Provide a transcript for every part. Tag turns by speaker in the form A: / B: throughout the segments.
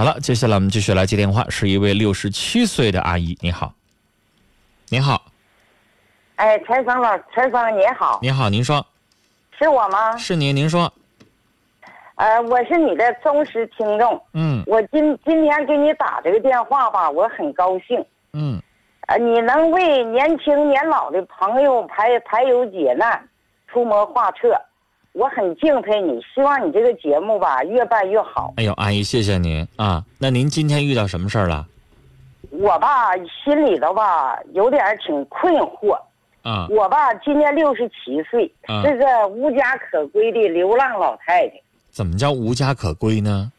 A: 好了，接下来我们继续来接电话，是一位六十七岁的阿姨，你好。你好，
B: 哎，陈峰老，陈峰你好，
A: 你好，您说。
B: 是我吗？
A: 是您，您说，
B: 呃，我是你的忠实听众，
A: 嗯。
B: 我今今天给你打这个电话吧，我很高兴。
A: 嗯，
B: 呃，你能为年轻年老的朋友排排忧解难，出谋划策，我很敬佩你。希望你这个节目吧越办越好。
A: 哎呦，阿姨，谢谢您啊。那您今天遇到什么事儿了？
B: 我吧心里头吧有点挺困惑。
A: 啊
B: 我吧今年六十七岁，
A: 嗯
B: 是个无家可归的流浪老太太。
A: 怎么叫无家可归呢？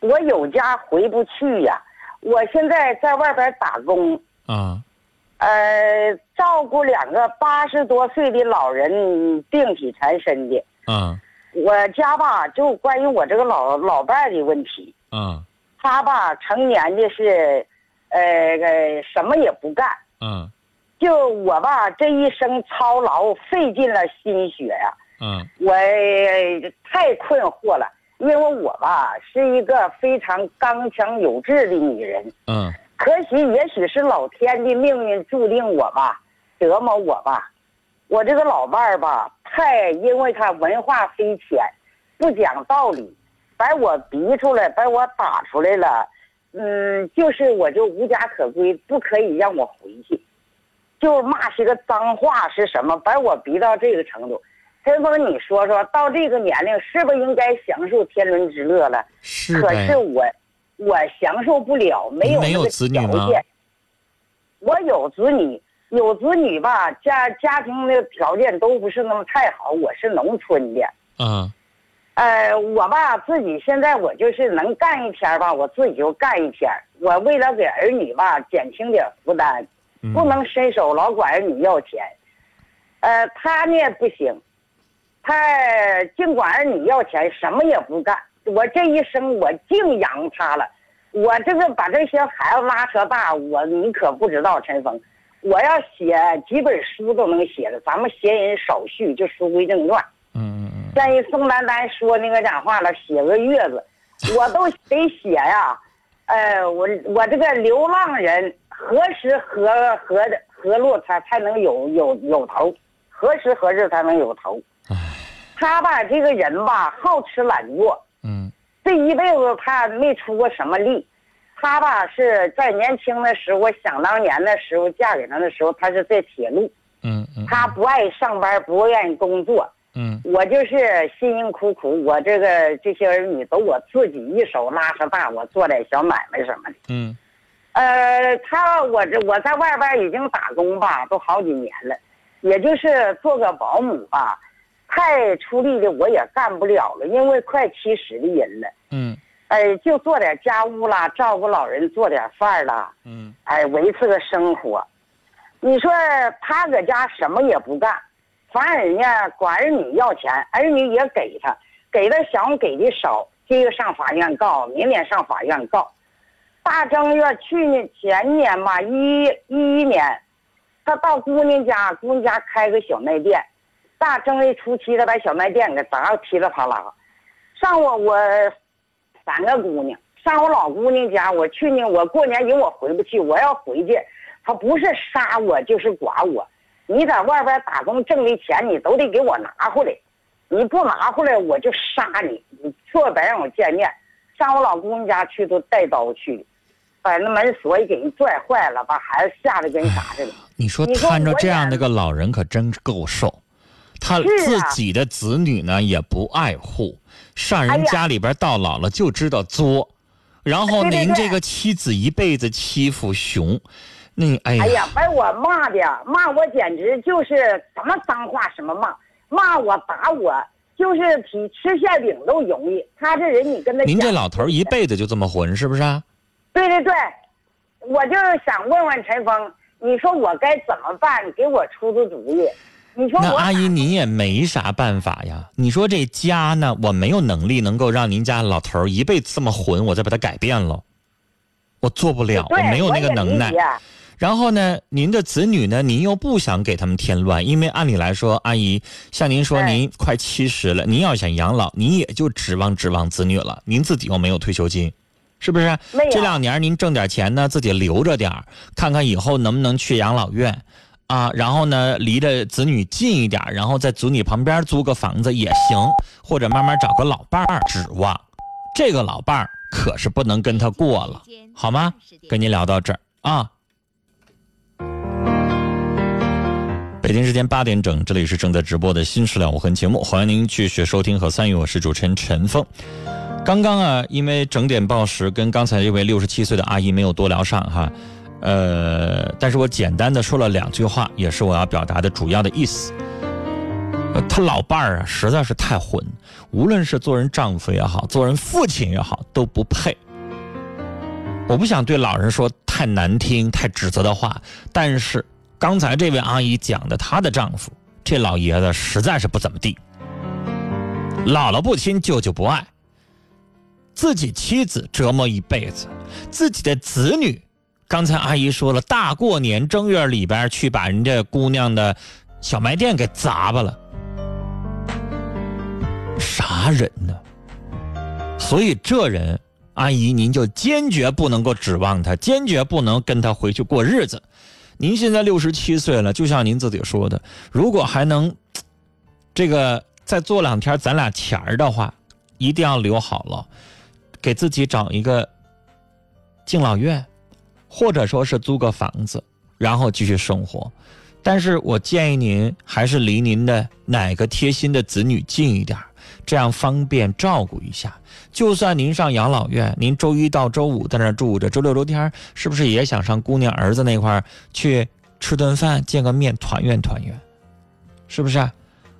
B: 我有家回不去呀，我现在在外边打工，
A: 啊
B: 呃，照顾两个八十多岁的老人，病体缠身的。
A: 嗯
B: 我家吧，就关于我这个老老伴儿的问题，
A: 嗯
B: 他吧成年的是，呃呃，什么也不干，
A: 嗯
B: 就我吧这一生操劳，费尽了心血呀、
A: 啊。
B: 我太困惑了，因为我吧是一个非常刚强有志的女人。
A: 嗯
B: 可惜，也许是老天的命运注定我吧，折磨我吧。我这个老伴儿吧，太因为他文化非浅，不讲道理，把我逼出来，把我打出来了。嗯，就是我就无家可归，不可以让我回去，就骂些个脏话是什么，把我逼到这个程度。陈峰，你说说到这个年龄，是不是应该享受天伦之乐了？可
A: 是可
B: 是我，我享受不了，没有
A: 没有子女。
B: 我有子女，有子女吧，家家庭的条件都不是那么太好。我是农村的，
A: 嗯
B: 呃，我吧自己现在我就是能干一天吧，我自己就干一天。我为了给儿女吧减轻点负担，
A: 嗯
B: 不能伸手老管儿女要钱。呃，他呢不行，他净管儿女要钱，什么也不干。我这一生我净养他了，我这个把这些孩子拉扯大，我你可不知道，陈峰，我要写几本书都能写的，咱们闲人少叙，就书归正传。
A: 嗯嗯
B: 像一宋丹丹说那个讲话了，写个月子，我都得写呀。呃，我我这个流浪人何时何何何路才才能有有有头？何时何日才能有头？他吧，这个人吧，好吃懒做，
A: 嗯
B: 这一辈子他没出过什么力。他吧是在年轻的时候，我想当年的时候嫁给他的时候，他是在铁路，
A: 嗯嗯，
B: 他不爱上班，不愿意工作。
A: 嗯
B: 我就是辛辛苦苦，我这个这些儿女都我自己一手拉扯大，我做点小买卖什么的。
A: 嗯
B: 呃，他我这我在外边已经打工吧，都好几年了，也就是做个保姆吧，太出力的我也干不了了，因为快七十的人了。
A: 嗯
B: 哎，就做点家务啦，照顾老人，做点饭啦，
A: 嗯
B: 哎，维持个生活。你说他搁家什么也不干，反而呢管儿女要钱，儿女也给他，给的想给的少，今个上法院告，明年上法院告。大正月去年前年吧，一一一年，他到姑娘家，姑娘家开个小卖店，大正月初七他把小卖店给砸得噼里啪啦。上我我三个姑娘，上我老姑娘家，我去年我过年因为我回不去，我要回去，他不是杀我就是剐我。你在外边打工挣的钱，你都得给我拿回来，你不拿回来我就杀你，你错别让我见面。上我老姑娘家去都带刀去的，把那门锁也给人拽坏了，把孩子吓得跟啥似的。
A: 你说
B: 你说
A: 看着这样的个老人可真够受，他自
B: 啊
A: 己的子女呢也不爱护，上人家里边到老了就知道作，然后您这个妻子一辈子欺负熊，那哎呀，
B: 哎呀，把我骂的，骂我简直就是什么脏话什么骂，骂我打我，就是比吃馅饼都容易。他这人，你跟他
A: 您这老头一辈子就这么混是不是啊？
B: 对对对，我就是想问问陈峰，你说我该怎么办？你给我出出主意。你说
A: 那阿姨您也没啥办法呀。你说这家呢，我没有能力能够让您家老头儿一辈子这么混，我再把他改变了，我做不了，我没有那个能耐然后呢，您的子女呢，您又不想给他们添乱，因为按理来说，阿姨像您说，
B: 哎
A: 您快七十了，您要想养老，您也就指望指望子女了，您自己又没有退休金，是不是？这两年您挣点钱呢，自己留着点儿看看以后能不能去养老院，啊，然后呢离着子女近一点，然后在子女旁边租个房子也行，或者慢慢找个老伴儿。指望这个老伴儿可是不能跟他过了，好吗？跟您聊到这儿啊。北京时间八点整，这里是正在直播的《新事了无痕》节目，欢迎您继续收听和参与，我是主持人陈峰。刚刚啊，因为整点报时跟刚才这位六十七岁的阿姨没有多聊上哈，呃，但是我简单的说了两句话，也是我要表达的主要的意思。呃，他老伴儿啊实在是太混，无论是做人丈夫也好，做人父亲也好，都不配。我不想对老人说太难听、太指责的话，但是刚才这位阿姨讲的，她的丈夫这老爷子实在是不怎么地，姥姥不亲，舅舅不爱。自己妻子折磨一辈子，自己的子女，刚才阿姨说了，大过年正月里边去把人家姑娘的小卖店给砸巴了，啥人呢？所以这人，阿姨您就坚决不能够指望他，坚决不能跟他回去过日子。您现在六十七岁了，就像您自己说的，如果还能 这个再做两天咱俩钱儿的话，一定要留好了。给自己找一个敬老院，或者说是租个房子，然后继续生活。但是我建议您还是离您的哪个贴心的子女近一点，这样方便照顾一下。就算您上养老院，您周一到周五在那住着，周六周天是不是也想上姑娘儿子那块去吃顿饭、见个面、团圆团圆？是不是？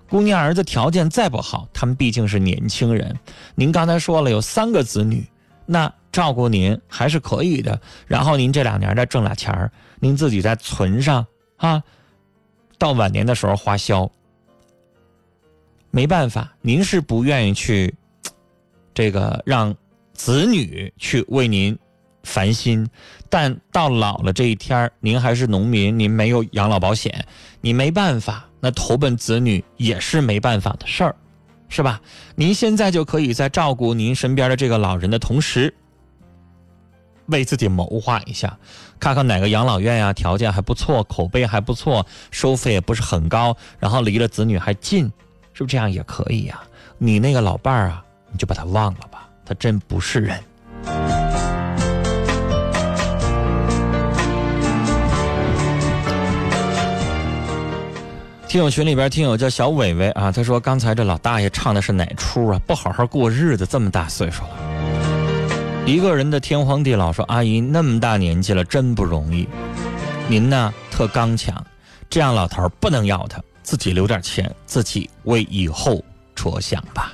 A: 姑娘儿子条件再不好，他们毕竟是年轻人。您刚才说了有三个子女，那照顾您还是可以的。然后您这两年再挣俩钱儿，您自己再存上啊，到晚年的时候花销。没办法，您是不愿意去这个让子女去为您烦心，但到老了这一天您还是农民，您没有养老保险，你没办法。那投奔子女也是没办法的事儿，是吧？您现在就可以在照顾您身边的这个老人的同时，为自己谋划一下，看看哪个养老院呀，条件还不错，口碑还不错，收费也不是很高，然后离了子女还近，是不是这样也可以呀？你那个老伴儿啊，你就把他忘了吧，他真不是人。听友群里边听友叫小伟伟啊，他说刚才这老大爷唱的是哪出啊？不好好过日子，这么大岁数了，一个人的天荒地老。说阿姨那么大年纪了，真不容易。您呢特刚强，这样老头不能要他，自己留点钱，自己为以后着想吧。